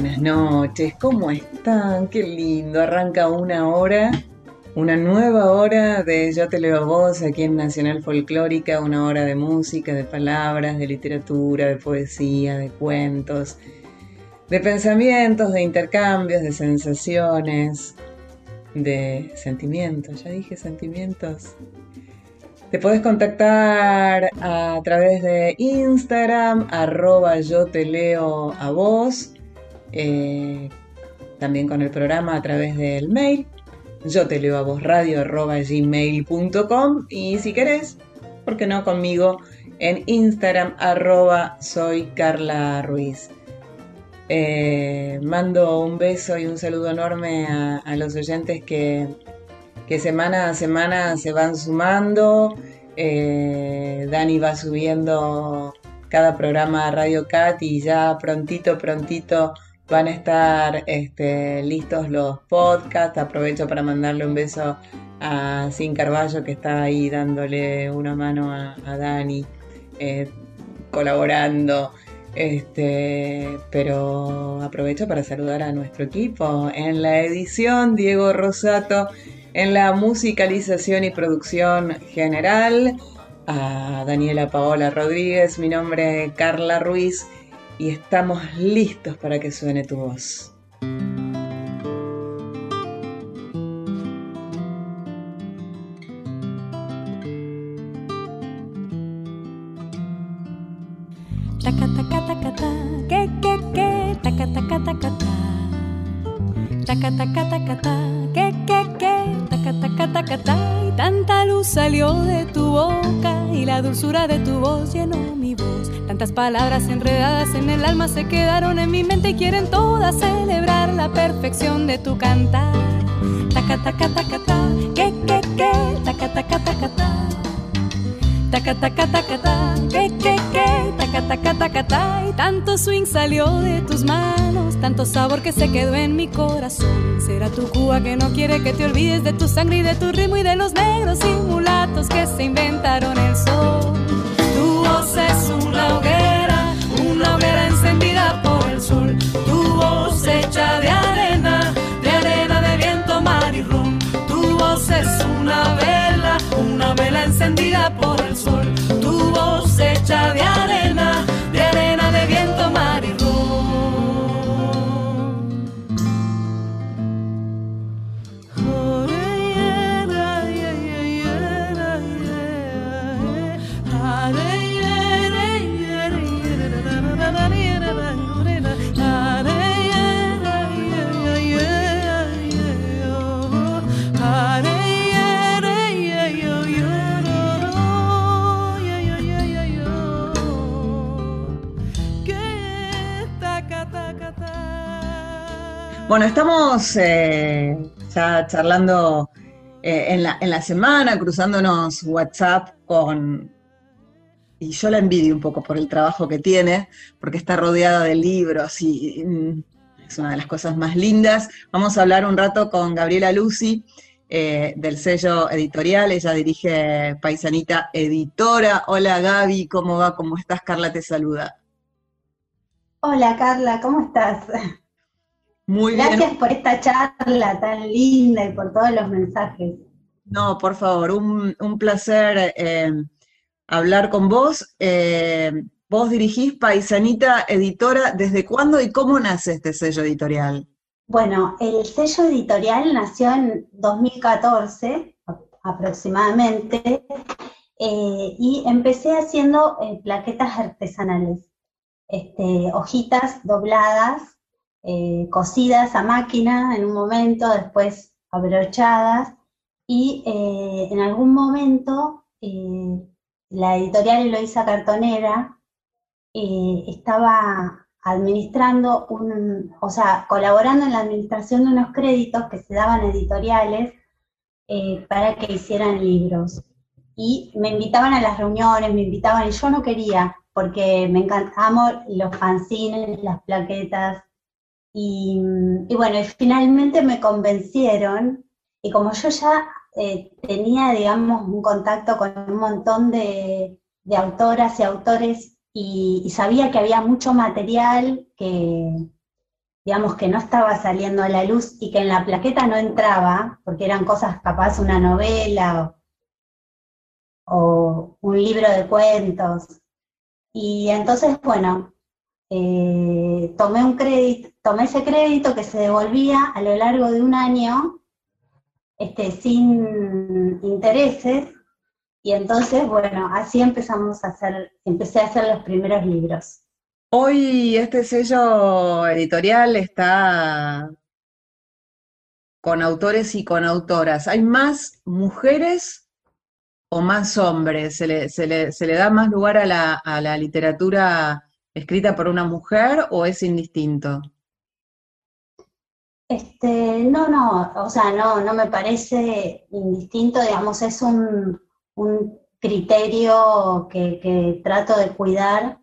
Buenas noches. ¿Cómo están? Qué lindo. Arranca una hora, una nueva hora de Yo te leo a vos aquí en Nacional Folclórica, una hora de música, de palabras, de literatura, de poesía, de cuentos, de pensamientos, de intercambios, de sensaciones, de sentimientos. Ya dije sentimientos. Te puedes contactar a través de Instagram, arroba yo te leo a vos eh, también con el programa a través del mail. Yo te leo a vos radio gmail.com y si querés, ¿por qué no conmigo? En Instagram arroba soy Carla Ruiz. Eh, mando un beso y un saludo enorme a, los oyentes que, que, semana a semana se van sumando. Eh, Dani va subiendo cada programa a Radio Cat y ya prontito, prontito van a estar este, listos los podcasts. Aprovecho para mandarle un beso a Sin Carballo que está ahí dándole una mano a, Dani, eh, colaborando. Este, pero aprovecho para saludar a nuestro equipo. En la edición, Diego Rosato. En la musicalización y producción general, a Daniela Paola Rodríguez. Mi nombre es Carla Ruiz y estamos listos para que suene tu voz. Taca taca taca ta, que que que, taca taca ta. Taca taca taca ta, que que que, taca taca taca ta. Y tanta luz salió de tu boca y la dulzura de tu voz llenó mi voz Tantas palabras enredadas en el alma se quedaron en mi mente y quieren todas celebrar la perfección de tu cantar. Taca, taca, taca, ta, que, que, que, taca, taca, taca, ta. Taca, taca, ta, que, que, que, taca, taca, taca, ta. Y tanto swing salió de tus manos, tanto sabor que se quedó en mi corazón. Será tu Cuba que no quiere que te olvides de tu sangre y de tu ritmo y de los negros y mulatos que se inventaron el sol es una hoguera, Bueno, estamos eh, ya charlando eh, en, la, semana, cruzándonos WhatsApp con... Y yo la envidio un poco por el trabajo que tiene, porque está rodeada de libros y, mm, es una de las cosas más lindas. Vamos a hablar un rato con Gabriela Lucy, eh, del sello editorial. Ella dirige Paisanita Editora. Hola Gaby, ¿cómo va? ¿Cómo estás? Carla te saluda. Hola Carla, ¿cómo estás? Muy Gracias por esta charla tan linda y por todos los mensajes. No, por favor, un, placer eh, hablar con vos. Eh, vos dirigís Paisanita Editora. ¿Desde cuándo y cómo nace este sello editorial? Bueno, el sello editorial nació en 2014 aproximadamente eh, y empecé haciendo plaquetas artesanales, este, hojitas dobladas eh, cosidas a máquina en un momento, después abrochadas, y eh, en algún momento eh, la editorial Eloisa Cartonera estaba administrando un, o sea, colaborando en la administración de unos créditos que se daban editoriales eh, para que hicieran libros. Y me invitaban a las reuniones, me invitaban, y yo no quería, porque me encantaban los fanzines, las plaquetas, y, bueno, finalmente me convencieron, y como yo ya eh, tenía, digamos, un contacto con un montón de, de autoras y autores y, sabía que había mucho material que, digamos, que no estaba saliendo a la luz y que en la plaqueta no entraba, porque eran cosas capaz una novela o, un libro de cuentos. Y entonces, bueno, eh, tomé un crédito, tomé ese crédito que se devolvía a lo largo de un año, este, sin intereses, y entonces, bueno, así empezamos a hacer, empecé a hacer los primeros libros. Hoy este sello editorial está con autores y con autoras. ¿Hay más mujeres o más hombres? ¿Se le, se le, da más lugar a la, a la literatura escrita por una mujer o es indistinto? Este, no, no, o sea, no, no me parece indistinto, digamos, es un, un criterio que, trato de cuidar,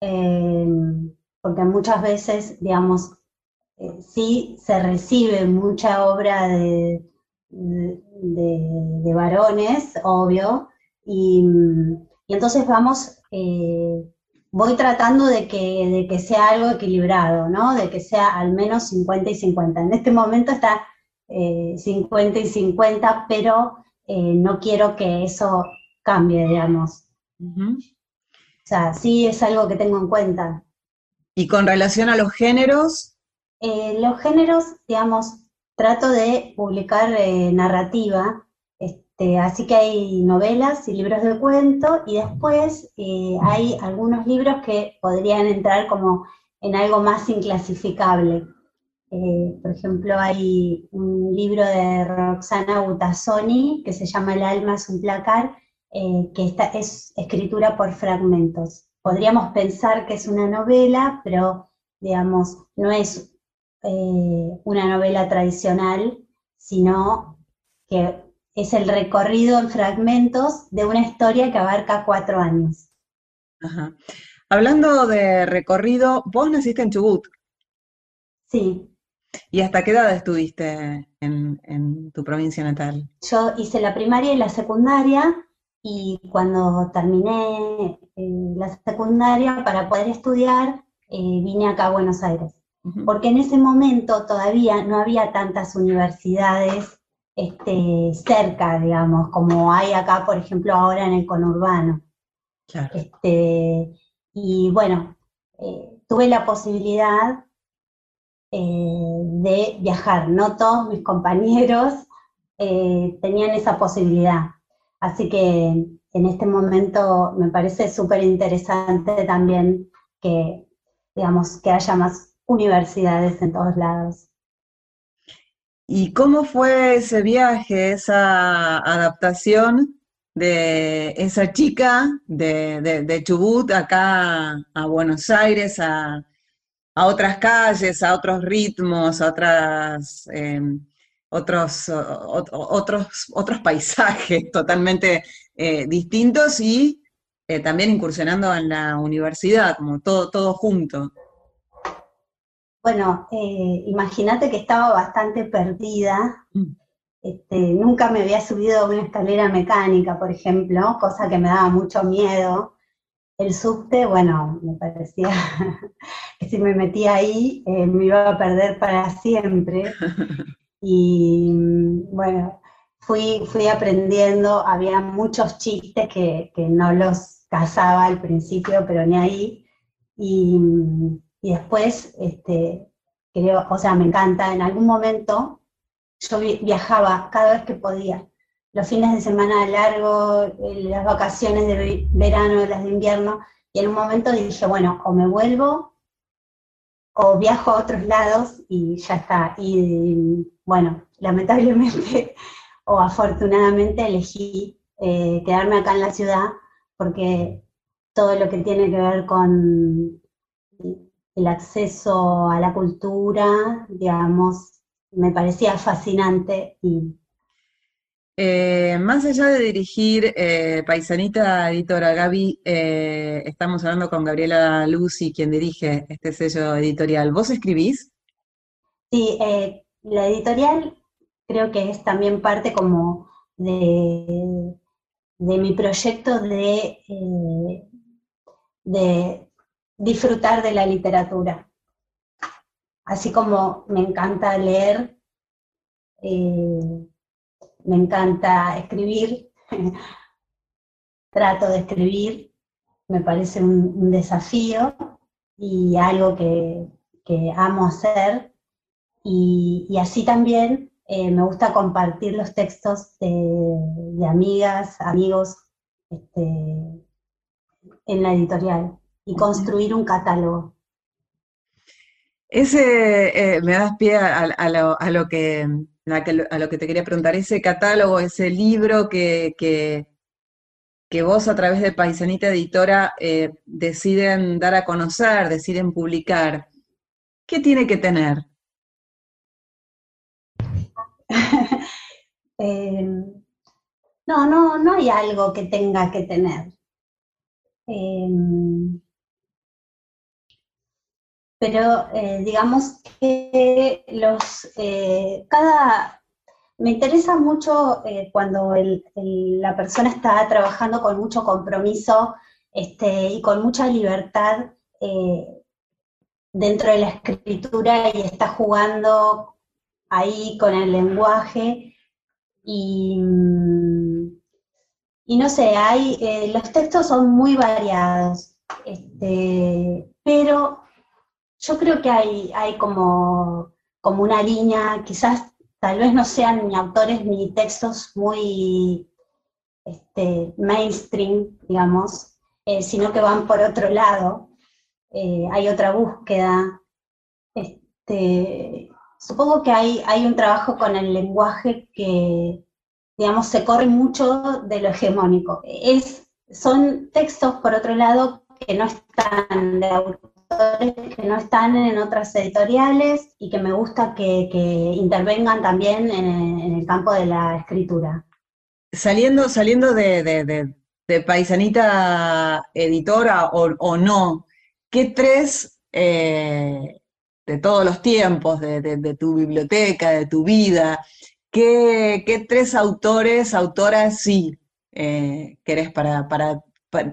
eh, porque muchas veces, digamos, eh, sí se recibe mucha obra de, de, varones, obvio, y, entonces vamos, eh, voy tratando de que, de que sea algo equilibrado, ¿no? De que sea al menos 50 y 50. En este momento está 50 y 50, pero eh, no quiero que eso cambie, digamos. O sea, sí es algo que tengo en cuenta. ¿Y con relación a los géneros? Eh, los géneros, digamos, trato de publicar eh, narrativa, este, así que hay novelas y libros de cuento, y después hay algunos libros que podrían entrar como en algo más inclasificable. Eh, por ejemplo, hay un libro de Roxana Butazzoni que se llama El alma es un placar, eh, que está, es escritura por fragmentos. Podríamos pensar que es una novela, pero digamos, no es eh, una novela tradicional, sino que es el recorrido en fragmentos de una historia que abarca cuatro años. Hablando de recorrido, vos naciste en Chubut. Sí. ¿Y hasta qué edad estuviste en, tu provincia natal? Yo hice la primaria y la secundaria y cuando terminé eh, la secundaria para poder estudiar eh, vine acá a Buenos Aires. Porque en ese momento todavía no había tantas universidades este, cerca, digamos, como hay acá, por ejemplo, ahora en el conurbano. Este, y bueno, eh, tuve la posibilidad eh, de viajar. No todos mis compañeros eh, tenían esa posibilidad. Así que en este momento me parece súper interesante también que, digamos, que haya más universidades en todos lados. ¿Y cómo fue ese viaje, esa adaptación de esa chica de Chubut acá a Buenos Aires, a, otras calles, a otros ritmos, a otras, em, otros, otros, otros paisajes totalmente eh, distintos y eh, también incursionando en la universidad, como todo, todo junto. Bueno, eh, imagínate que estaba bastante perdida. Mm. Este, nunca me había subido a una escalera mecánica, por ejemplo, cosa que me daba mucho miedo. El subte, bueno, me parecía que si me metía ahí eh, me iba a perder para siempre. Y bueno, fui, fui aprendiendo, había muchos chistes que, no los casaba al principio, pero ni ahí. Y, después, este, creo, o sea, me encanta, en algún momento yo viajaba cada vez que podía los fines de semana largo, las vacaciones de verano, las de invierno, y en un momento dije, bueno, o me vuelvo o viajo a otros lados y ya está. Y bueno, lamentablemente o afortunadamente elegí eh, quedarme acá en la ciudad porque todo lo que tiene que ver con el acceso a la cultura, digamos, me parecía fascinante y eh, más allá de dirigir eh, Paisanita Editora, Gaby, eh, estamos hablando con Gabriela Lucy, quien dirige este sello editorial. ¿Vos escribís? Sí, la editorial creo que es también parte como de, de mi proyecto de, de disfrutar de la literatura. Así como me encanta leer, me encanta escribir, trato de escribir, me parece un, desafío y algo que, amo hacer. Y, así también eh, me gusta compartir los textos de, amigas, amigos este, en la editorial y construir un catálogo. Ese eh, me das pie a lo que a lo que te quería preguntar, ese catálogo, ese libro que, que, vos a través de Paisanita Editora eh, deciden dar a conocer, deciden publicar, ¿qué tiene que tener? Em, no, no, no hay algo que tenga que tener. Pero eh, digamos que los, eh, cada, me interesa mucho eh, cuando la persona está trabajando con mucho compromiso este, y con mucha libertad dentro de la escritura y está jugando ahí con el lenguaje. Y, y no sé, hay, los textos son muy variados, este, pero yo creo que hay, hay como, como una línea, quizás tal vez no sean ni autores ni textos muy este, mainstream, digamos, eh, sino que van por otro lado. Eh, hay otra búsqueda. Este, supongo que hay, hay un trabajo con el lenguaje que, digamos, se corre mucho de lo hegemónico. Es, son textos, por otro lado, que no están de que no están en otras editoriales y que me gusta que, intervengan también en, el campo de la escritura. Saliendo, saliendo de, Paisanita Editora o, no, ¿qué tres eh, de todos los tiempos, de, tu biblioteca, de tu vida, qué, tres autores, autoras sí eh, querés para, para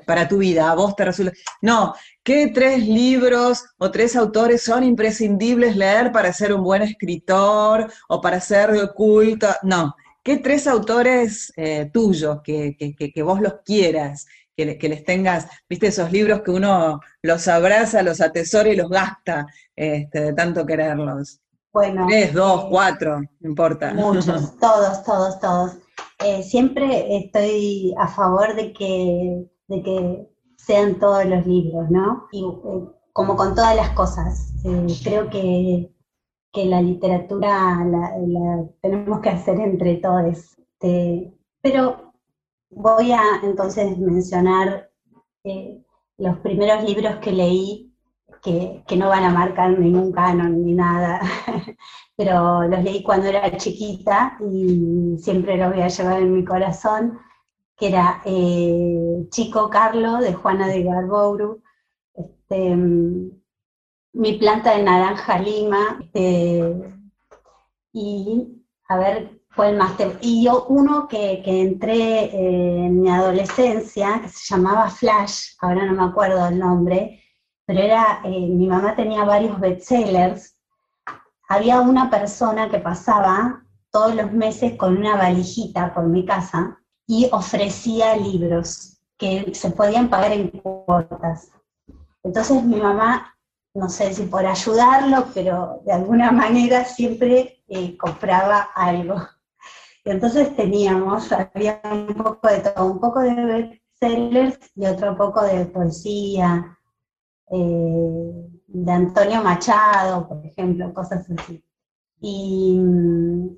para, tu vida, a vos te resulta. No, ¿qué tres libros o tres autores son imprescindibles leer para ser un buen escritor o para ser de oculto? No, ¿qué tres autores eh, tuyos que, vos los quieras? Que, les tengas, viste, esos libros que uno los abraza, los atesora y los gasta este, de tanto quererlos. Bueno. Tres, dos, eh, cuatro, no importa. Muchos, todos, todos, todos. Eh, siempre estoy a favor de que de que sean todos los libros, ¿no? Y eh, como con todas las cosas, eh, creo que, la literatura la, tenemos que hacer entre todos. Este, pero voy a entonces mencionar eh, los primeros libros que leí, que, que, no van a marcar ningún canon ni nada, pero los leí cuando era chiquita y siempre los voy a llevar en mi corazón que era eh, Chico Carlo de Juana de Garbouru, este, Mi planta de naranja lima, este, y a ver cuál más. y yo uno que, entré eh, en mi adolescencia, que se llamaba Flash, ahora no me acuerdo el nombre, pero era, eh, mi mamá tenía varios bestsellers. Había una persona que pasaba todos los meses con una valijita por mi casa y ofrecía libros que se podían pagar en cuotas. Entonces mi mamá, no sé si por ayudarlo, pero de alguna manera siempre eh, compraba algo. Y entonces teníamos, había un poco de todo, un poco de bestsellers y otro poco de poesía, eh, de Antonio Machado, por ejemplo, cosas así. y,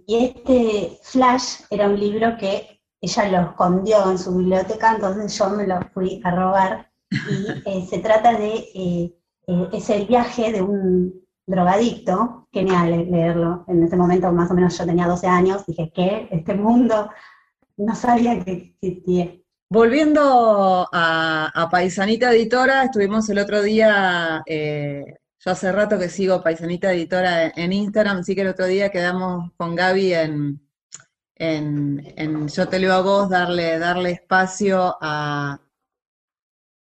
este Flash era un libro que ella lo escondió en su biblioteca, entonces yo me lo fui a robar. Y eh, se trata de eh, eh, es el viaje de un drogadicto, genial leerlo, en ese momento más o menos yo tenía 12 años, dije, ¿qué? Este mundo no sabía que existía. Volviendo a, Paisanita Editora, estuvimos el otro día, eh, yo hace rato que sigo Paisanita Editora en, Instagram, así que el otro día quedamos con Gaby en, en, Yo te leo a vos, darle, darle espacio a,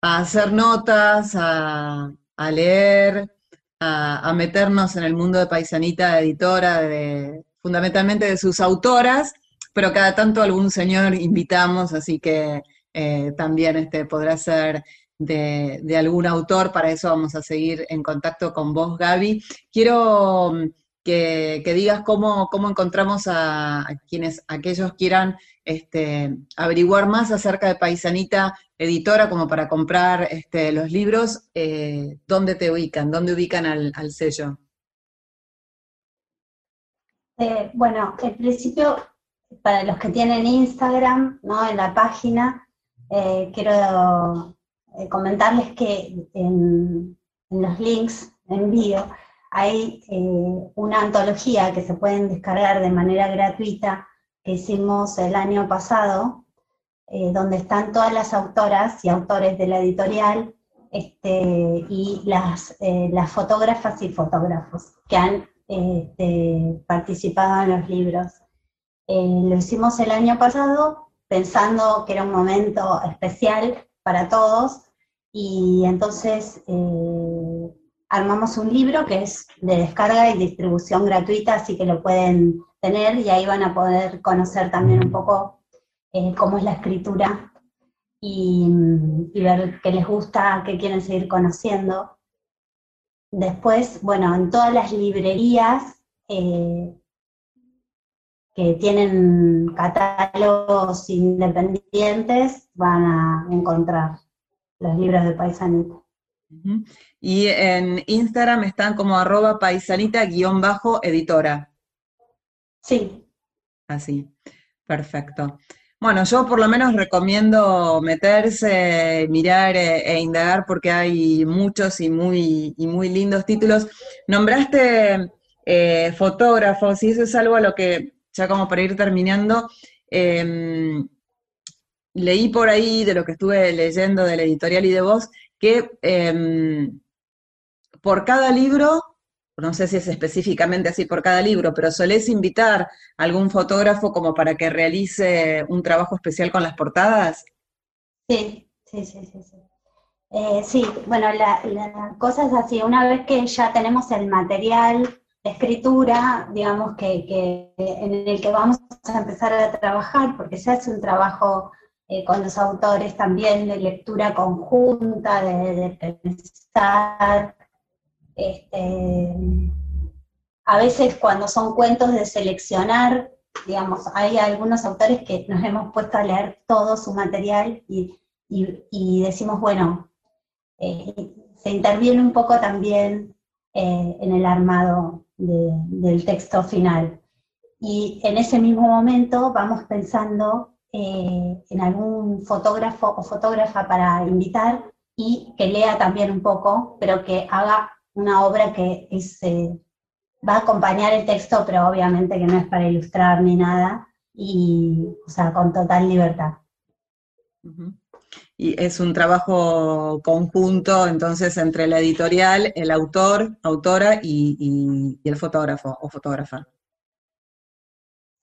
hacer notas, a, leer, a, meternos en el mundo de Paisanita Editora, de, fundamentalmente de sus autoras, pero cada tanto algún señor invitamos, así que eh, también este, podrá ser de, algún autor, para eso vamos a seguir en contacto con vos, Gaby. Quiero que, digas cómo, cómo encontramos a, quienes, aquellos quieran este, averiguar más acerca de Paisanita Editora, como para comprar este, los libros, eh, ¿dónde te ubican? ¿Dónde ubican al, sello? Eh, bueno, en principio, para los que tienen Instagram, ¿no? En la página eh, quiero comentarles que en, los links envío hay eh, una antología que se pueden descargar de manera gratuita que hicimos el año pasado, donde están todas las autoras y autores de la editorial este, y las, las fotógrafas y fotógrafos que han este, participado en los libros. lo hicimos el año pasado pensando que era un momento especial para todos y entonces eh, armamos un libro que es de descarga y distribución gratuita, así que lo pueden tener y ahí van a poder conocer también un poco eh, cómo es la escritura y, ver qué les gusta, qué quieren seguir conociendo. Después, bueno, en todas las librerías eh, que tienen catálogos independientes van a encontrar los libros de Paisanita. Y en Instagram están como arroba paisanita-editora. Sí. Así, perfecto. Bueno, yo por lo menos recomiendo meterse, mirar e, e indagar porque hay muchos y muy, y muy lindos títulos. Nombraste eh, fotógrafos y eso es algo a lo que ya como para ir terminando, em, leí por ahí de lo que estuve leyendo de la editorial y de vos, que em, por cada libro, no sé si es específicamente así por cada libro, pero solés invitar a algún fotógrafo como para que realice un trabajo especial con las portadas. Sí, sí, sí, sí. Sí, eh, sí bueno, la, cosa es así, una vez que ya tenemos el material escritura, digamos, que, en el que vamos a empezar a trabajar, porque se hace un trabajo eh, con los autores también de lectura conjunta, de, pensar. Este, a veces cuando son cuentos de seleccionar, digamos, hay algunos autores que nos hemos puesto a leer todo su material y, decimos, bueno, eh, se interviene un poco también eh, en el armado del texto final. Y en ese mismo momento vamos pensando eh, en algún fotógrafo o fotógrafa para invitar y que lea también un poco, pero que haga una obra que eh, va a acompañar el texto, pero obviamente que no es para ilustrar ni nada, y, o sea, con total libertad. Y es un trabajo conjunto, entonces, entre la editorial, el autor, autora y, el fotógrafo o fotógrafa.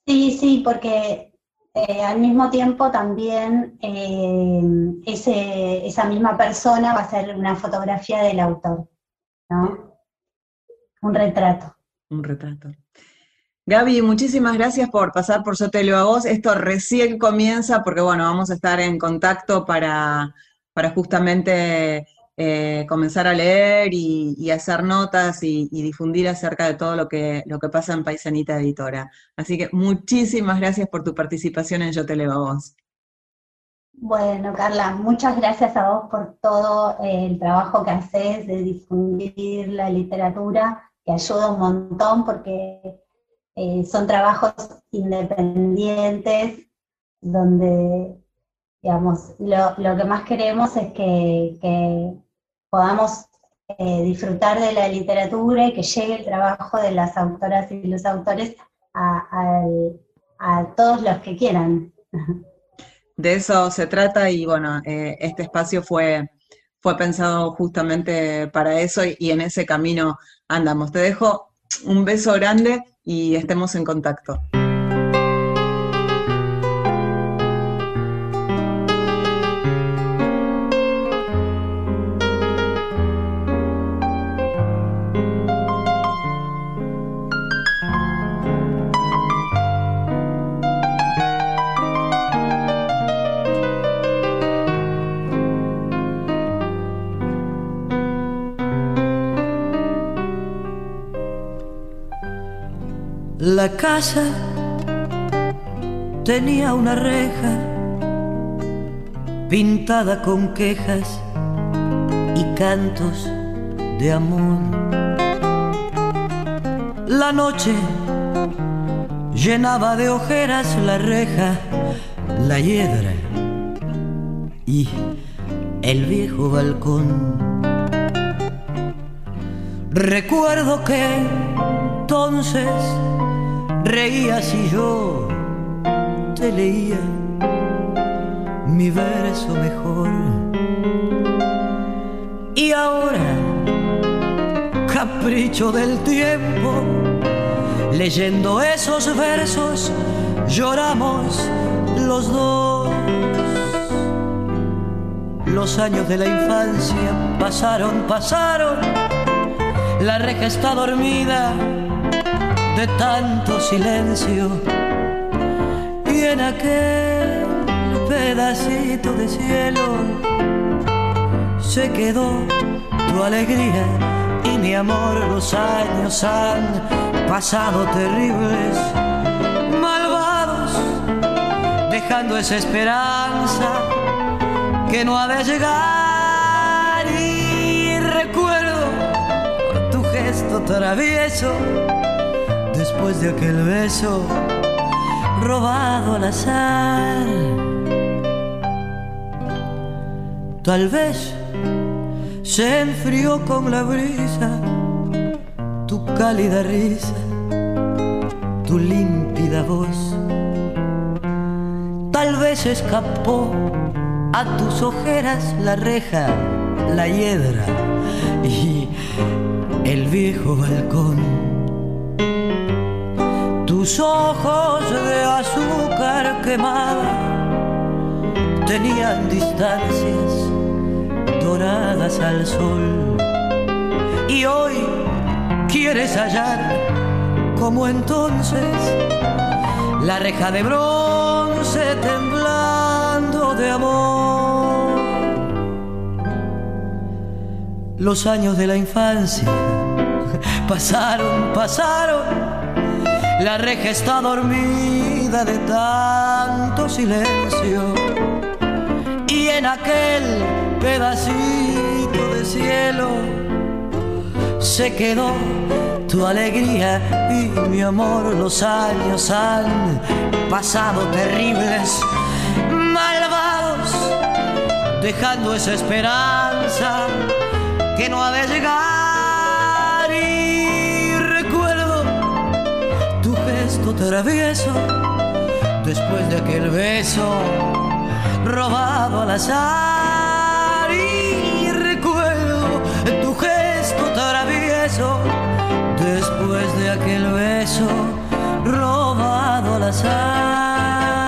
Sí, sí, porque eh, al mismo tiempo también eh, esa misma persona va a hacer una fotografía del autor, ¿no? Un retrato. Un retrato. Gaby, muchísimas gracias por pasar por Yo Te Leo a Vos. Esto recién comienza porque, bueno, vamos a estar en contacto para, para justamente eh, comenzar a leer y, hacer notas y, difundir acerca de todo lo que, lo que pasa en Paisanita Editora. Así que muchísimas gracias por tu participación en Yo Te Leo a Vos. Bueno, Carla, muchas gracias a vos por todo el trabajo que haces de difundir la literatura, que ayuda un montón porque eh, son trabajos independientes donde, digamos, lo, que más queremos es que, podamos eh, disfrutar de la literatura y que llegue el trabajo de las autoras y los autores a, todos los que quieran. De eso se trata y bueno, eh, este espacio fue, fue pensado justamente para eso y en ese camino andamos. Te dejo un beso grande y estemos en contacto. Casa tenía una reja pintada con quejas y cantos de amor. La noche llenaba de ojeras la reja, la hiedra y el viejo balcón. Recuerdo que entonces reías y yo te leía mi verso mejor. Y ahora, capricho del tiempo, leyendo esos versos, lloramos los dos. Los años de la infancia pasaron, pasaron, la reja está dormida de tanto silencio. Y en aquel pedacito de cielo se quedó tu alegría y mi amor. Los años han pasado terribles malvados dejando esa esperanza que no ha de llegar. Y recuerdo tu gesto travieso después de aquel beso robado al azar. Tal vez se enfrió con la brisa tu cálida risa, tu límpida voz. Tal vez escapó a tus ojeras la reja, la hiedra y el viejo balcón tus ojos de azúcar quemada tenían distancias doradas al sol. Y hoy quieres hallar, como entonces, la reja de bronce temblando de amor. Los años de la infancia pasaron, pasaron la reja está dormida de tanto silencio. Y en aquel pedacito de cielo se quedó tu alegría y mi amor. Los años han pasado terribles, malvados, dejando esa esperanza que no ha de llegar travieso después de aquel beso robado al azar y recuerdo tu gesto travieso después de aquel beso robado al azar.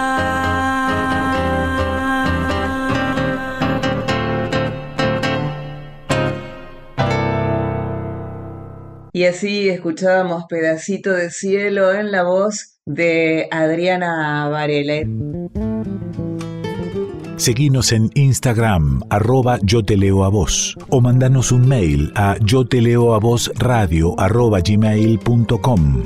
Y así escuchábamos Pedacito de Cielo en la voz de Adriana Varela. Seguinos en Instagram, arroba yo te leo a vos, o mandanos un mail a yo te leo a vos radio arroba gmail.com.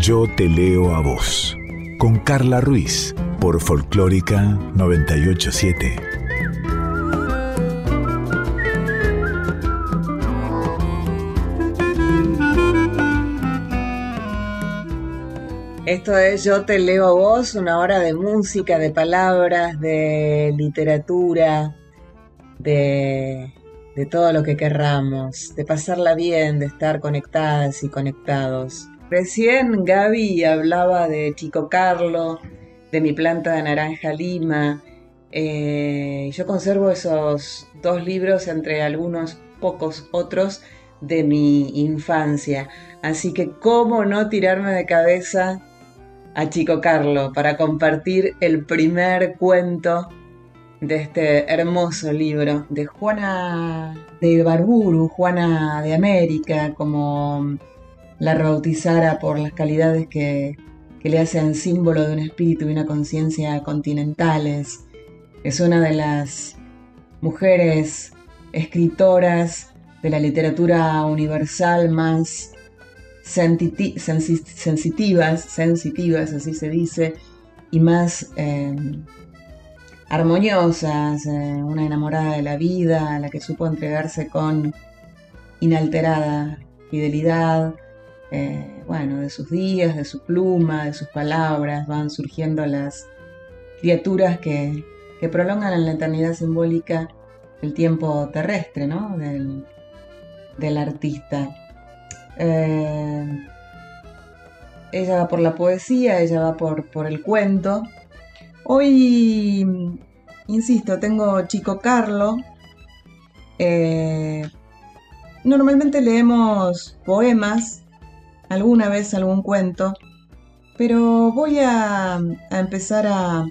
Yo te leo a vos con Carla Ruiz por Folclórica 987. Esto es Yo te leo a vos, una hora de música, de palabras, de literatura, de, de todo lo que querramos, de pasarla bien, de estar conectadas y conectados. Recién Gaby hablaba de Chico Carlo, de mi planta de naranja lima. Eh, yo conservo esos dos libros entre algunos pocos otros de mi infancia. Así que cómo no tirarme de cabeza a Chico Carlo para compartir el primer cuento de este hermoso libro de Juana de Barburu, Juana de América, como la rebautizara por las calidades que, le hacen símbolo de un espíritu y una conciencia continentales. Es una de las mujeres escritoras de la literatura universal más sensitivas, sensitivas, así se dice, y más em, armoniosas, eh, una enamorada de la vida, a la que supo entregarse con inalterada fidelidad, eh, bueno, de sus días, de su pluma, de sus palabras, van surgiendo las criaturas que, prolongan en la eternidad simbólica el tiempo terrestre, ¿no? Del, artista. Eh, ella va por la poesía, ella va por, por el cuento. Hoy, insisto, tengo Chico Carlo. Eh, normalmente leemos poemas alguna vez algún cuento, pero voy a, empezar a,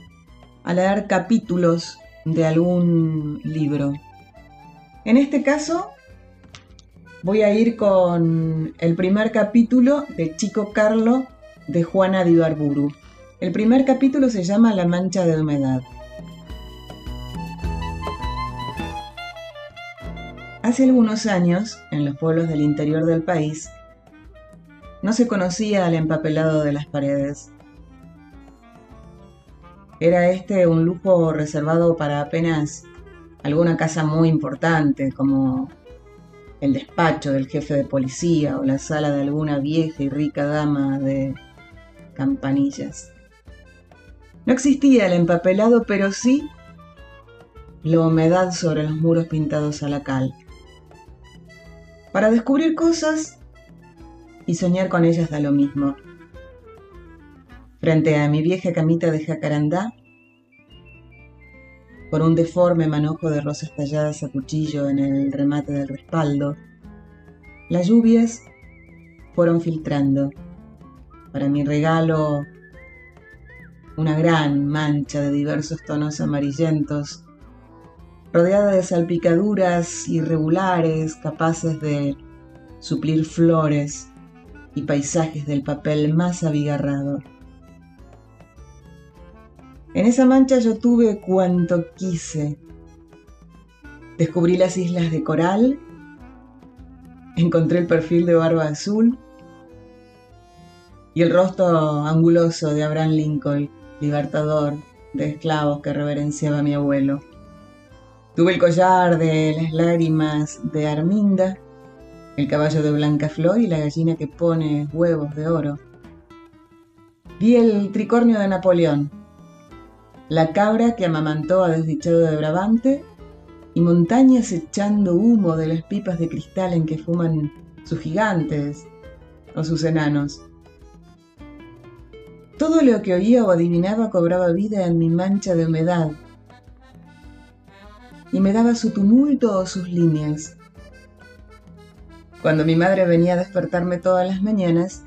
a leer capítulos de algún libro. En este caso, voy a ir con el primer capítulo de Chico Carlo de Juana de Ibarburu. El primer capítulo se llama La mancha de humedad. Hace algunos años, en los pueblos del interior del país, no se conocía el empapelado de las paredes. Era este un lujo reservado para apenas alguna casa muy importante, como el despacho del jefe de policía o la sala de alguna vieja y rica dama de campanillas. No existía el empapelado, pero sí la humedad sobre los muros pintados a la cal. Para descubrir cosas y soñar con ellas da lo mismo. Frente a mi vieja camita de jacarandá, por un deforme manojo de rosas talladas a cuchillo en el remate del respaldo, las lluvias fueron filtrando. Para mi regalo, una gran mancha de diversos tonos amarillentos, rodeada de salpicaduras irregulares capaces de suplir flores y paisajes del papel más abigarrado. En esa mancha yo tuve cuanto quise. Descubrí las islas de coral, encontré el perfil de barba azul y el rostro anguloso de Abraham Lincoln, libertador de esclavos que reverenciaba a mi abuelo. Tuve el collar de las lágrimas de Arminda el caballo de blanca flor y la gallina que pone huevos de oro. Vi el tricornio de Napoleón, la cabra que amamantó a desdichado de Brabante y montañas echando humo de las pipas de cristal en que fuman sus gigantes o sus enanos. Todo lo que oía o adivinaba cobraba vida en mi mancha de humedad y me daba su tumulto o sus líneas. Cuando mi madre venía a despertarme todas las mañanas,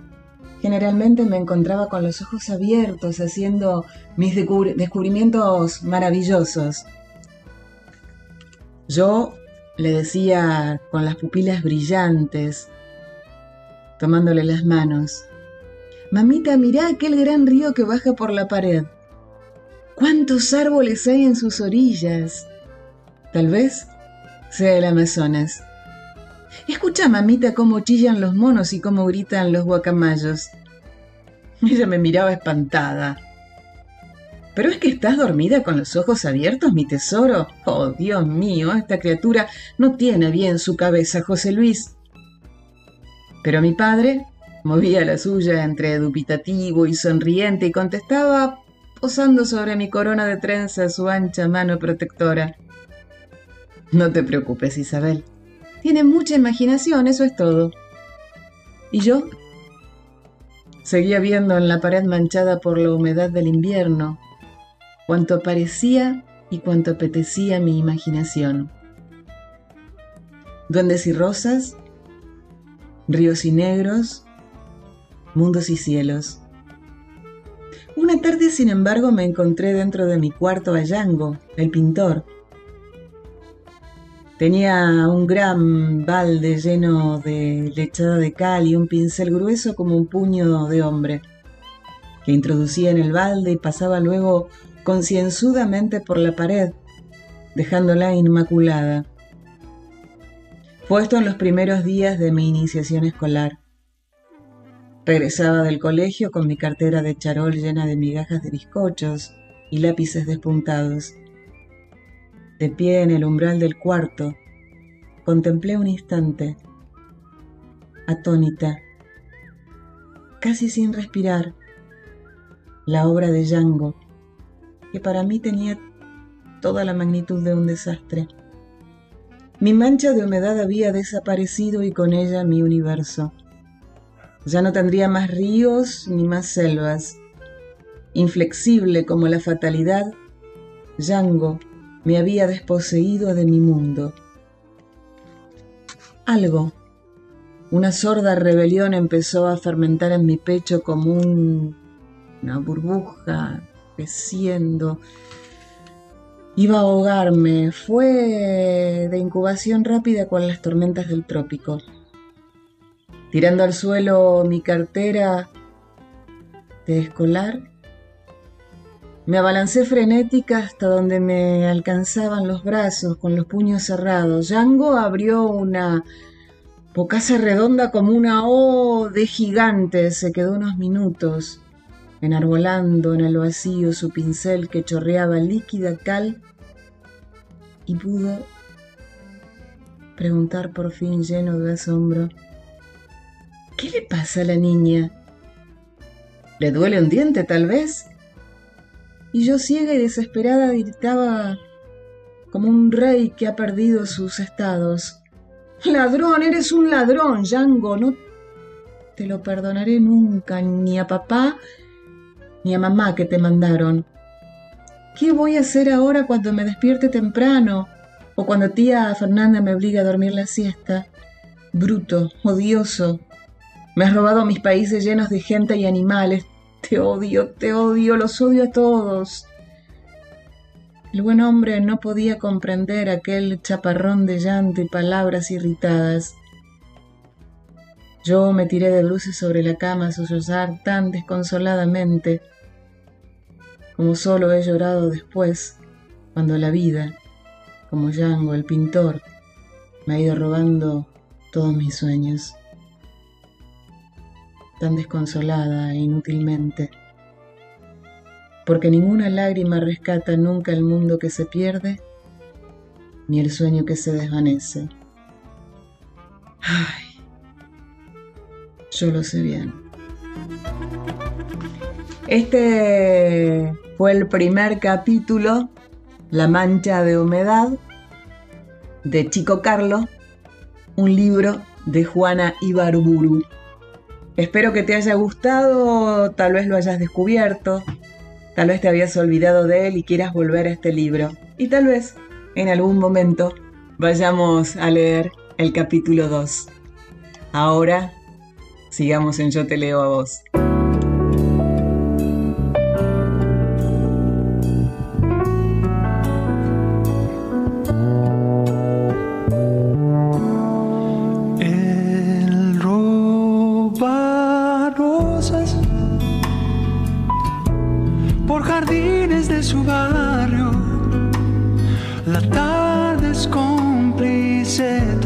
generalmente me encontraba con los ojos abiertos haciendo mis descubrimientos maravillosos. Yo le decía con las pupilas brillantes, tomándole las manos, Mamita, mirá aquel gran río que baja por la pared. ¿Cuántos árboles hay en sus orillas? Tal vez sea el Amazonas. Escucha, mamita, cómo chillan los monos y cómo gritan los guacamayos. Ella me miraba espantada. ¿Pero es que estás dormida con los ojos abiertos, mi tesoro? Oh, Dios mío, esta criatura no tiene bien su cabeza, José Luis. Pero mi padre Movía la suya entre dubitativo y sonriente y contestaba posando sobre mi corona de trenza su ancha mano protectora. No te preocupes, Isabel. Tiene mucha imaginación, eso es todo. ¿Y yo? Seguía viendo en la pared manchada por la humedad del invierno cuanto parecía y cuanto apetecía mi imaginación. Duendes y rosas, ríos y negros, mundos y cielos. Una tarde, sin embargo, me encontré dentro de mi cuarto a Yango, el pintor. Tenía un gran balde lleno de lechada de cal y un pincel grueso como un puño de hombre, que introducía en el balde y pasaba luego concienzudamente por la pared, dejándola inmaculada. Puesto en los primeros días de mi iniciación escolar. Regresaba del colegio con mi cartera de charol llena de migajas de bizcochos y lápices despuntados. De pie en el umbral del cuarto, contemplé un instante, atónita, casi sin respirar, la obra de Django, que para mí tenía toda la magnitud de un desastre. Mi mancha de humedad había desaparecido y con ella mi universo. Ya no tendría más ríos ni más selvas. Inflexible como la fatalidad, Yango me había desposeído de mi mundo. Algo, una sorda rebelión empezó a fermentar en mi pecho como una burbuja creciendo. Iba a ahogarme. Fue de incubación rápida con las tormentas del trópico. Tirando al suelo mi cartera de escolar, me abalancé frenética hasta donde me alcanzaban los brazos con los puños cerrados. Yango abrió una bocaza redonda como una O de gigante. Se quedó unos minutos enarbolando en el vacío su pincel que chorreaba líquida cal y pudo preguntar por fin lleno de asombro. ¿Qué le pasa a la niña? ¿Le duele un diente, tal vez? Y yo ciega y desesperada gritaba como un rey que ha perdido sus estados. Ladrón, eres un ladrón, Yango. No te lo perdonaré nunca, ni a papá, ni a mamá que te mandaron. ¿Qué voy a hacer ahora cuando me despierte temprano? O cuando tía Fernanda me obliga a dormir la siesta. Bruto, odioso, me has robado mis países llenos de gente y animales. Te odio, te odio, los odio a todos. El buen hombre no podía comprender aquel chaparrón de llanto y palabras irritadas. Yo me tiré de bruces sobre la cama a sollozar tan desconsoladamente como solo he llorado después, cuando la vida, como Django el pintor, me ha ido robando todos mis sueños tan desconsolada e inútilmente, porque ninguna lágrima rescata nunca el mundo que se pierde, ni el sueño que se desvanece. Ay, yo lo sé bien. Este fue el primer capítulo, La mancha de humedad, de Chico Carlo, un libro de Juana Ibarburu. Espero que te haya gustado, tal vez lo hayas descubierto, tal vez te habías olvidado de él y quieras volver a este libro. Y tal vez en algún momento vayamos a leer el capítulo 2. Ahora sigamos en Yo te leo a vos. Sin querer volviendo.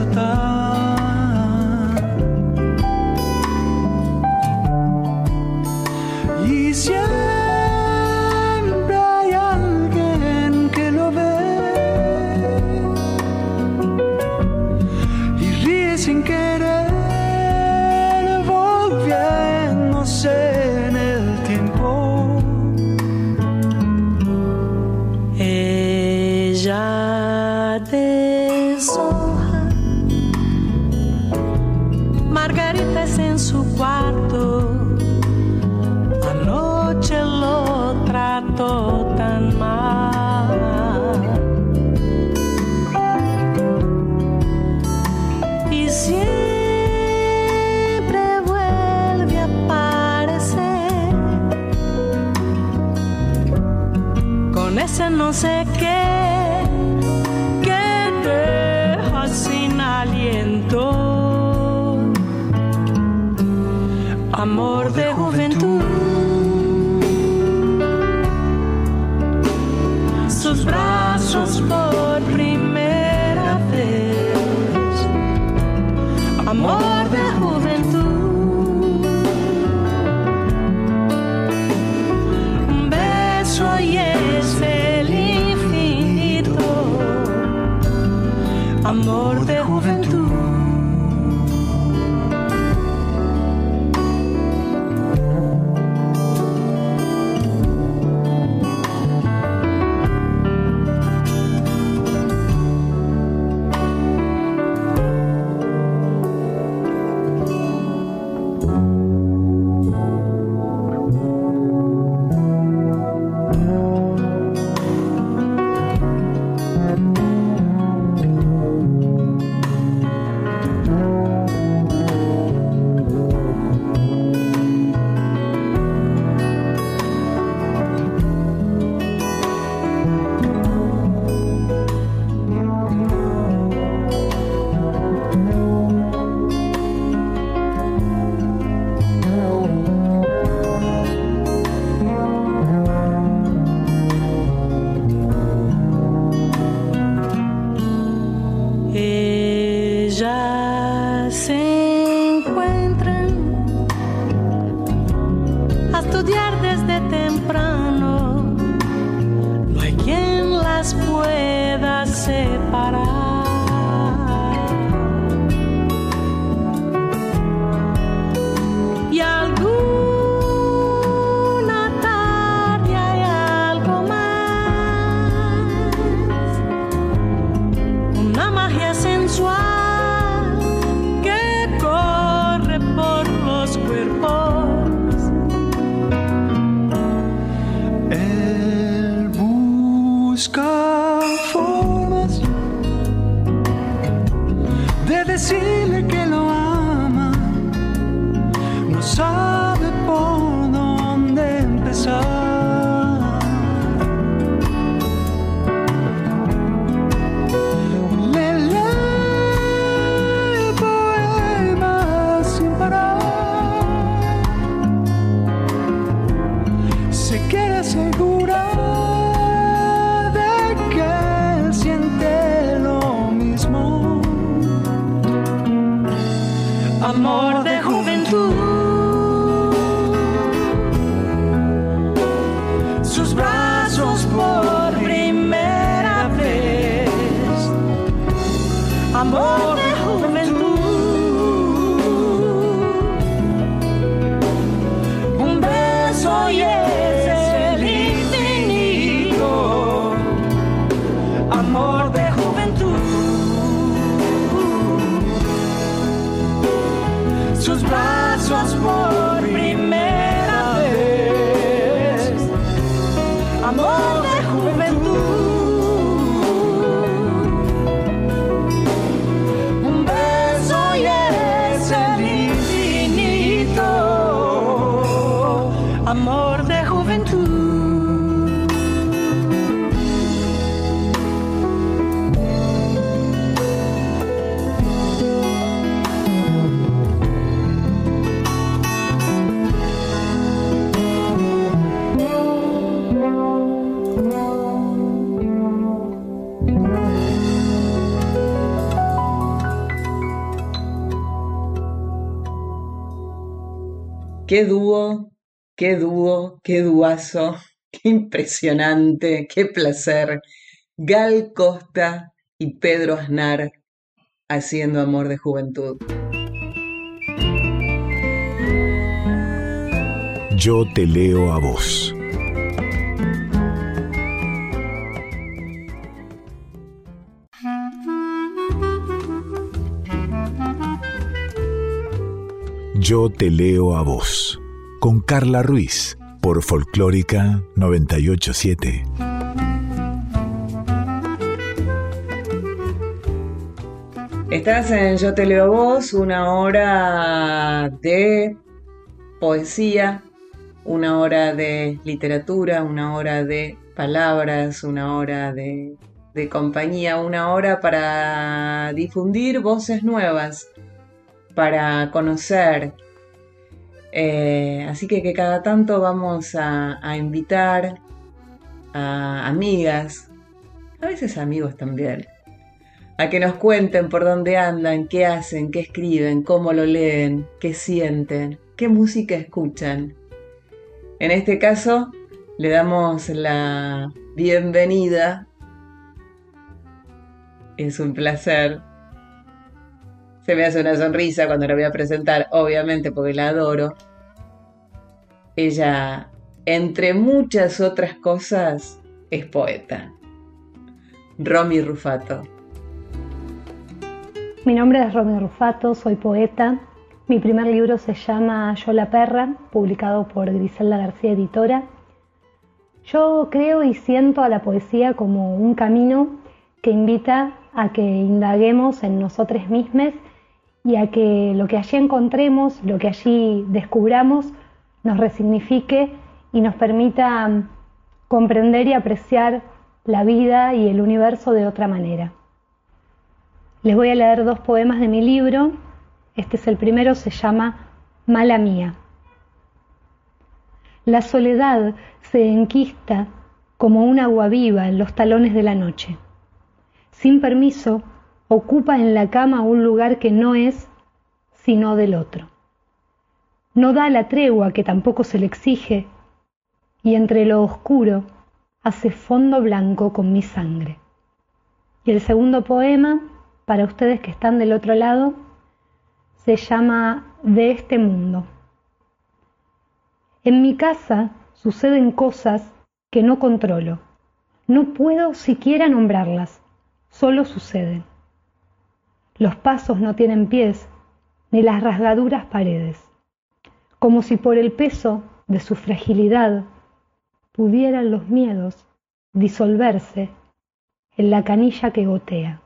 Qué dúo, qué dúo, qué duazo, qué impresionante, qué placer. Gal Costa y Pedro Aznar haciendo amor de juventud. Yo te leo a vos. Yo te leo a vos, con Carla Ruiz, por Folclórica 987. Estás en Yo te leo a vos, una hora de poesía, una hora de literatura, una hora de palabras, una hora de, compañía, una hora para difundir voces nuevas, para conocer. Eh, así que cada tanto vamos a invitar a amigas, a veces amigos también, a que nos cuenten por dónde andan, qué hacen, qué escriben, cómo lo leen, qué sienten, qué música escuchan. En este caso, le damos la bienvenida. Es un placer. Se me hace una sonrisa cuando la voy a presentar, obviamente porque la adoro. Ella, entre muchas otras cosas, es poeta. Romy Rufato. Mi nombre es Romy Rufato, soy poeta. Mi primer libro se llama Yo la perra, publicado por Griselda García Editora. Yo creo y siento a la poesía como un camino que invita a que indaguemos en nosotros mismos y a que lo que allí encontremos, lo que allí descubramos, nos resignifique y nos permita comprender y apreciar la vida y el universo de otra manera. Les voy a leer dos poemas de mi libro. Este es el primero, se llama Mala Mía. La soledad se enquista como un agua viva en los talones de la noche. Sin permiso, ocupa en la cama un lugar que no es sino del otro. No da la tregua que tampoco se le exige y entre lo oscuro hace fondo blanco con mi sangre. Y el segundo poema para ustedes que están del otro lado, se llama De este mundo. En mi casa suceden cosas que no controlo. No puedo siquiera nombrarlas, solo suceden. Los pasos no tienen pies, ni las rasgaduras paredes, como si por el peso de su fragilidad pudieran los miedos disolverse en la canilla que gotea.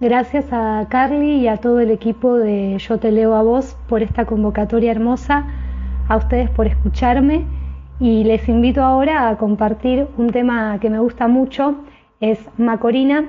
Gracias a Carly y a todo el equipo de Yo Te Leo a Vos por esta convocatoria hermosa, a ustedes por escucharme y les invito ahora a compartir un tema que me gusta mucho, es Macorina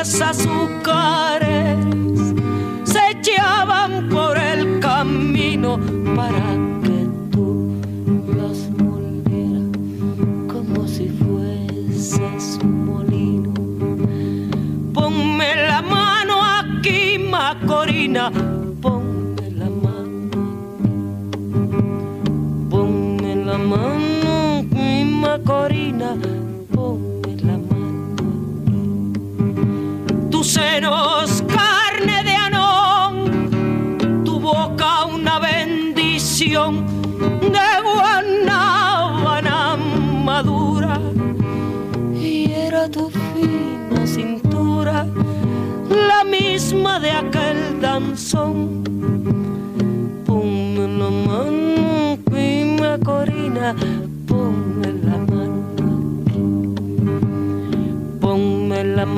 azúcares se echaban por el camino para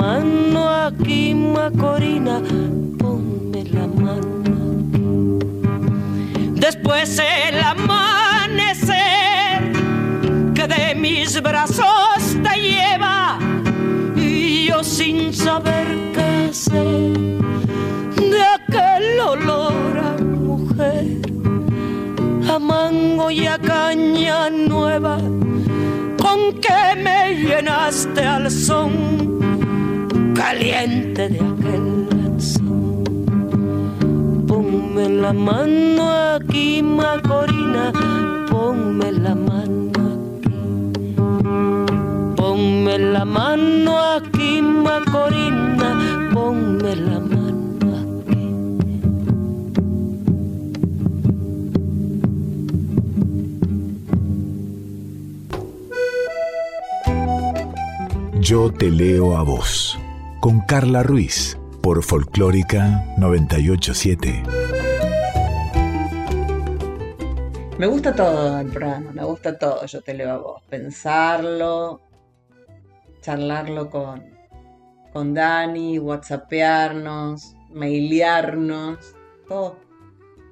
mano aquí, Macorina, ponme la mano. Después el amanecer que de mis brazos te lleva y yo sin saber qué hacer de aquel olor a mujer, a mango y a caña nueva con que me llenaste al son caliente de aquel lanzón. ponme la mano aquí, Macorina, ponme la mano aquí. Ponme la mano aquí, Macorina, ponme la mano. Yo te leo a vos, con Carla Ruiz, por Folclórica 987. Me gusta todo el programa, me gusta todo, yo te leo a vos. Pensarlo, charlarlo con, con Dani, whatsappearnos, mailearnos, todo.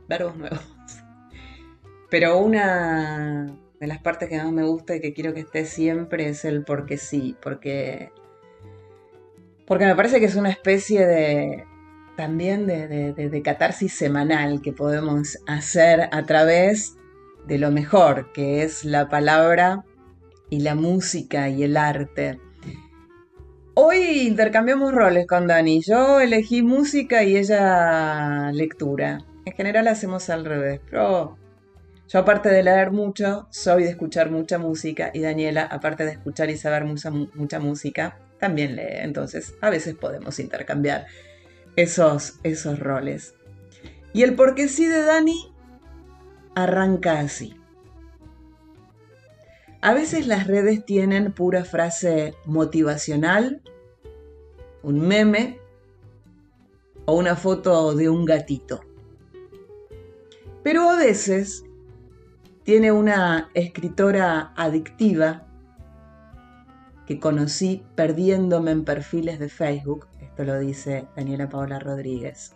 Verbos nuevos. Pero una de las partes que más me gusta y que quiero que esté siempre es el porque sí, porque, porque me parece que es una especie de también de, de, catarsis semanal que podemos hacer a través de lo mejor, que es la palabra y la música y el arte. Hoy intercambiamos roles con Dani. Yo elegí música y ella lectura. En general hacemos al revés, pero yo aparte de leer mucho, soy de escuchar mucha música y Daniela, aparte de escuchar y saber mucha, mucha música, también lee. Entonces, a veces podemos intercambiar esos, esos roles. Y el porque sí de Dani arranca así. A veces las redes tienen pura frase motivacional, un meme o una foto de un gatito. Pero a veces tiene una escritora adictiva que conocí perdiéndome en perfiles de Facebook. Esto lo dice Daniela Paola Rodríguez.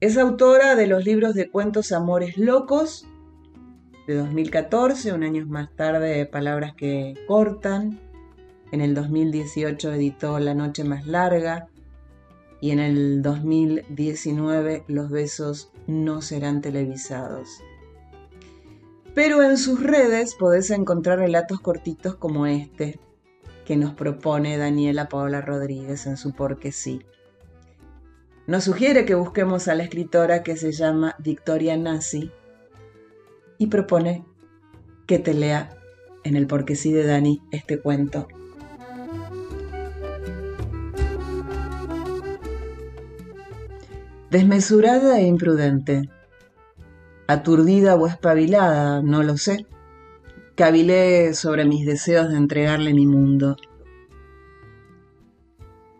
Es autora de los libros de cuentos Amores Locos de 2014, un año más tarde Palabras que Cortan. En el 2018 editó La Noche Más Larga y en el 2019 Los Besos No Serán Televisados. Pero en sus redes podés encontrar relatos cortitos como este que nos propone Daniela Paola Rodríguez en su Porque sí. Nos sugiere que busquemos a la escritora que se llama Victoria Nassi y propone que te lea en el Porque sí de Dani este cuento. Desmesurada e imprudente, aturdida o espabilada, no lo sé, cavilé sobre mis deseos de entregarle mi mundo.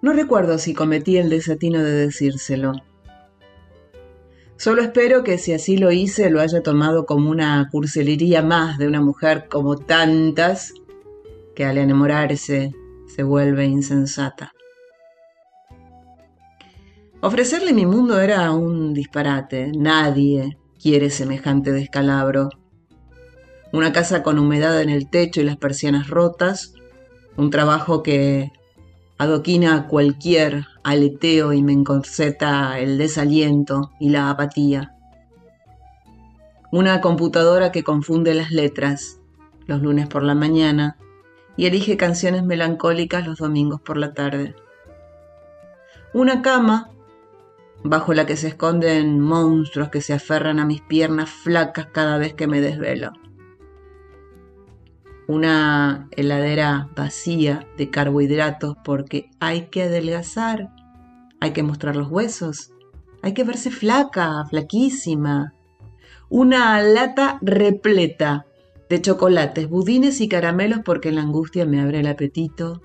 No recuerdo si cometí el desatino de decírselo. Solo espero que si así lo hice lo haya tomado como una cursilería más de una mujer como tantas que al enamorarse se vuelve insensata. Ofrecerle mi mundo era un disparate. Nadie quiere semejante descalabro. Una casa con humedad en el techo y las persianas rotas, un trabajo que adoquina cualquier aleteo y me encorseta el desaliento y la apatía. Una computadora que confunde las letras los lunes por la mañana y elige canciones melancólicas los domingos por la tarde. Una cama bajo la que se esconden monstruos que se aferran a mis piernas flacas cada vez que me desvelo. Una heladera vacía de carbohidratos porque hay que adelgazar, hay que mostrar los huesos, hay que verse flaca, flaquísima. Una lata repleta de chocolates, budines y caramelos porque la angustia me abre el apetito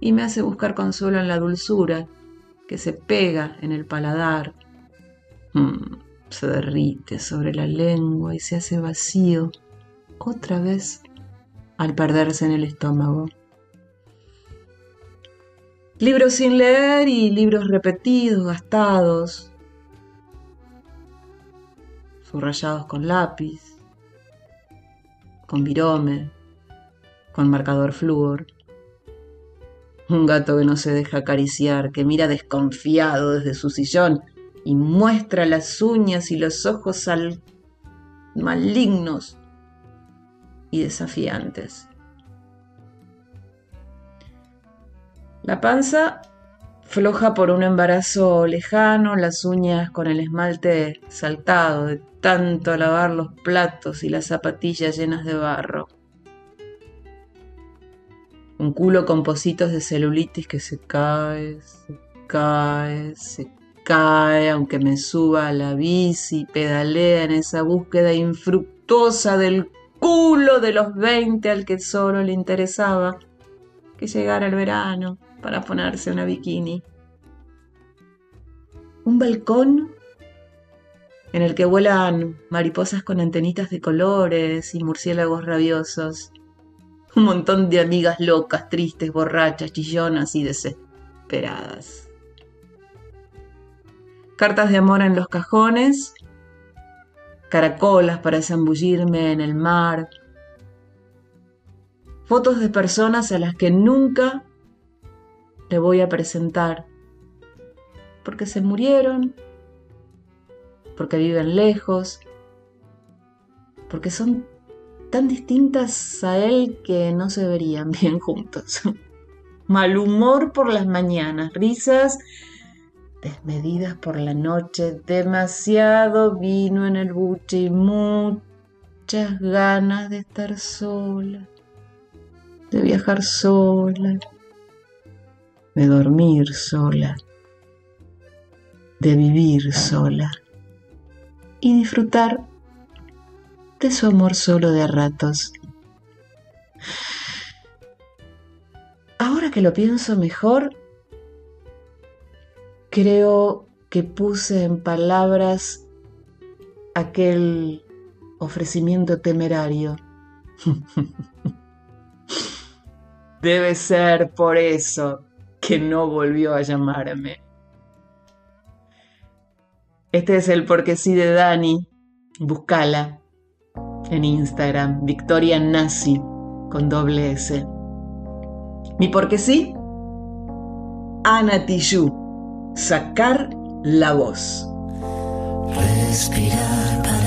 y me hace buscar consuelo en la dulzura que se pega en el paladar, mm, se derrite sobre la lengua y se hace vacío otra vez al perderse en el estómago. Libros sin leer y libros repetidos, gastados, subrayados con lápiz, con virome, con marcador flúor. Un gato que no se deja acariciar, que mira desconfiado desde su sillón y muestra las uñas y los ojos al... malignos y desafiantes. La panza floja por un embarazo lejano, las uñas con el esmalte saltado de tanto lavar los platos y las zapatillas llenas de barro. Un culo con pocitos de celulitis que se cae, se cae, se cae, aunque me suba a la bici y pedalea en esa búsqueda infructuosa del culo de los 20 al que solo le interesaba que llegara el verano para ponerse una bikini. Un balcón en el que vuelan mariposas con antenitas de colores y murciélagos rabiosos. Un montón de amigas locas, tristes, borrachas, chillonas y desesperadas. Cartas de amor en los cajones, caracolas para zambullirme en el mar, fotos de personas a las que nunca le voy a presentar, porque se murieron, porque viven lejos, porque son tan distintas a él que no se verían bien juntos. Mal humor por las mañanas, risas desmedidas por la noche, demasiado vino en el buche y muchas ganas de estar sola, de viajar sola, de dormir sola, de vivir sola y disfrutar su amor solo de ratos. Ahora que lo pienso mejor, creo que puse en palabras aquel ofrecimiento temerario. Debe ser por eso que no volvió a llamarme. Este es el porque sí de Dani. Búscala en Instagram, Victoria Nazi con doble S. Mi porque sí, Ana Tijoux, sacar la voz. Respirar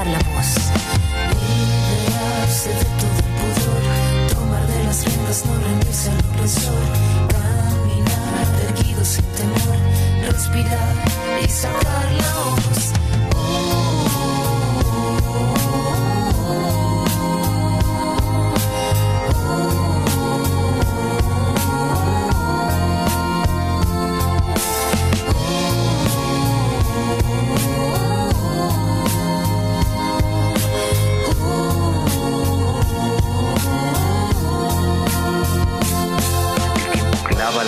sacar la voz. Liberarse de todo pudor, tomar de las riendas, no rendirse al opresor. Caminar erguido sin temor, respirar y sacar la voz.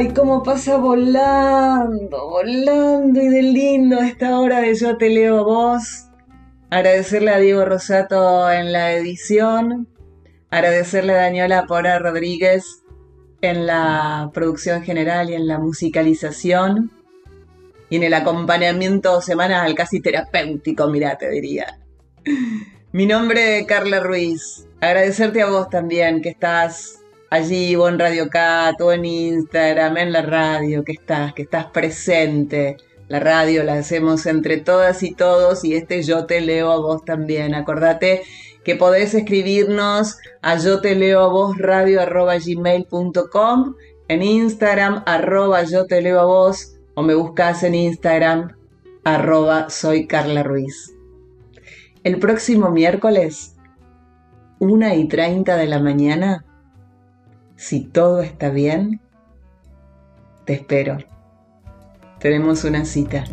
Ay, cómo pasa volando, volando y de lindo esta hora de Yo Te Leo a Vos. Agradecerle a Diego Rosato en la edición. Agradecerle a Daniela Pora Rodríguez en la producción general y en la musicalización. Y en el acompañamiento semanal, casi terapéutico, mirá, te diría. Mi nombre es Carla Ruiz. Agradecerte a vos también que estás allí o en Radio Cat o en Instagram, en la radio, que estás, que estás presente. La radio la hacemos entre todas y todos y este yo te leo a vos también. Acordate que podés escribirnos a yo te leo a vos radio arroba gmail.com, en Instagram arroba yo te leo a vos o me buscas en Instagram arroba soy Carla Ruiz. El próximo miércoles, 1 y 30 de la mañana, si todo está bien, te espero. Tenemos una cita.